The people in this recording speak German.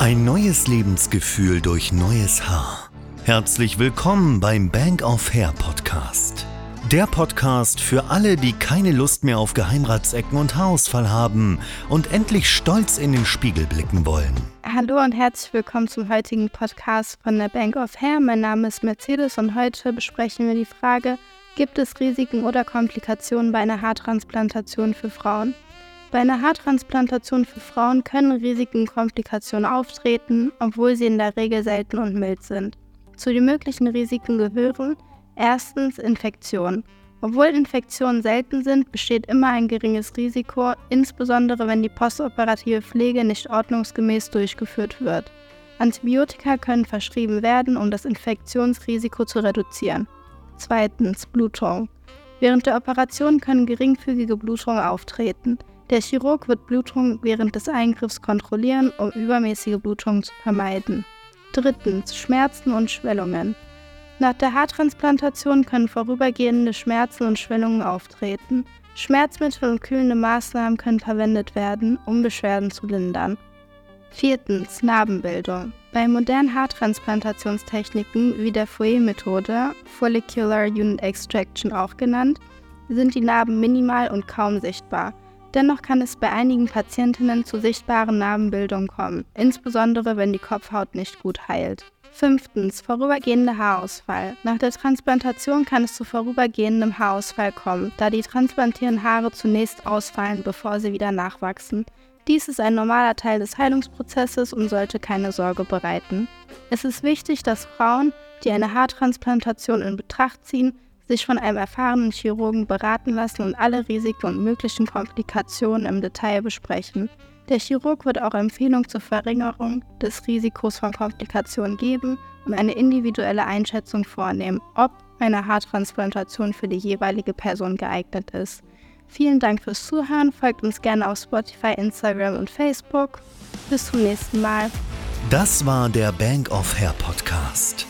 Ein neues Lebensgefühl durch neues Haar. Herzlich willkommen beim Bank of Hair Podcast. Der Podcast für alle, die keine Lust mehr auf Geheimratsecken und Haarausfall haben und endlich stolz in den Spiegel blicken wollen. Hallo und herzlich willkommen zum heutigen Podcast von der Bank of Hair. Mein Name ist Mercedes und heute besprechen wir die Frage, gibt es Risiken oder Komplikationen bei einer Haartransplantation für Frauen? Bei einer Haartransplantation für Frauen können Risiken und Komplikationen auftreten, obwohl sie in der Regel selten und mild sind. Zu den möglichen Risiken gehören erstens Infektionen. Obwohl Infektionen selten sind, besteht immer ein geringes Risiko, insbesondere wenn die postoperative Pflege nicht ordnungsgemäß durchgeführt wird. Antibiotika können verschrieben werden, um das Infektionsrisiko zu reduzieren. Zweitens Blutung. Während der Operation können geringfügige Blutungen auftreten. Der Chirurg wird Blutung während des Eingriffs kontrollieren, um übermäßige Blutungen zu vermeiden. Drittens Schmerzen und Schwellungen. Nach der Haartransplantation können vorübergehende Schmerzen und Schwellungen auftreten. Schmerzmittel und kühlende Maßnahmen können verwendet werden, um Beschwerden zu lindern. Viertens Narbenbildung. Bei modernen Haartransplantationstechniken wie der Fourier-Methode, Follicular Unit Extraction auch genannt, sind die Narben minimal und kaum sichtbar. Dennoch kann es bei einigen Patientinnen zu sichtbaren Narbenbildungen kommen, insbesondere wenn die Kopfhaut nicht gut heilt. Fünftens, vorübergehender Haarausfall. Nach der Transplantation kann es zu vorübergehendem Haarausfall kommen, da die transplantierten Haare zunächst ausfallen, bevor sie wieder nachwachsen. Dies ist ein normaler Teil des Heilungsprozesses und sollte keine Sorge bereiten. Es ist wichtig, dass Frauen, die eine Haartransplantation in Betracht ziehen, sich von einem erfahrenen Chirurgen beraten lassen und alle Risiken und möglichen Komplikationen im Detail besprechen. Der Chirurg wird auch Empfehlungen zur Verringerung des Risikos von Komplikationen geben und eine individuelle Einschätzung vornehmen, ob eine Haartransplantation für die jeweilige Person geeignet ist. Vielen Dank fürs Zuhören, folgt uns gerne auf Spotify, Instagram und Facebook. Bis zum nächsten Mal. Das war der Bank of Hair Podcast.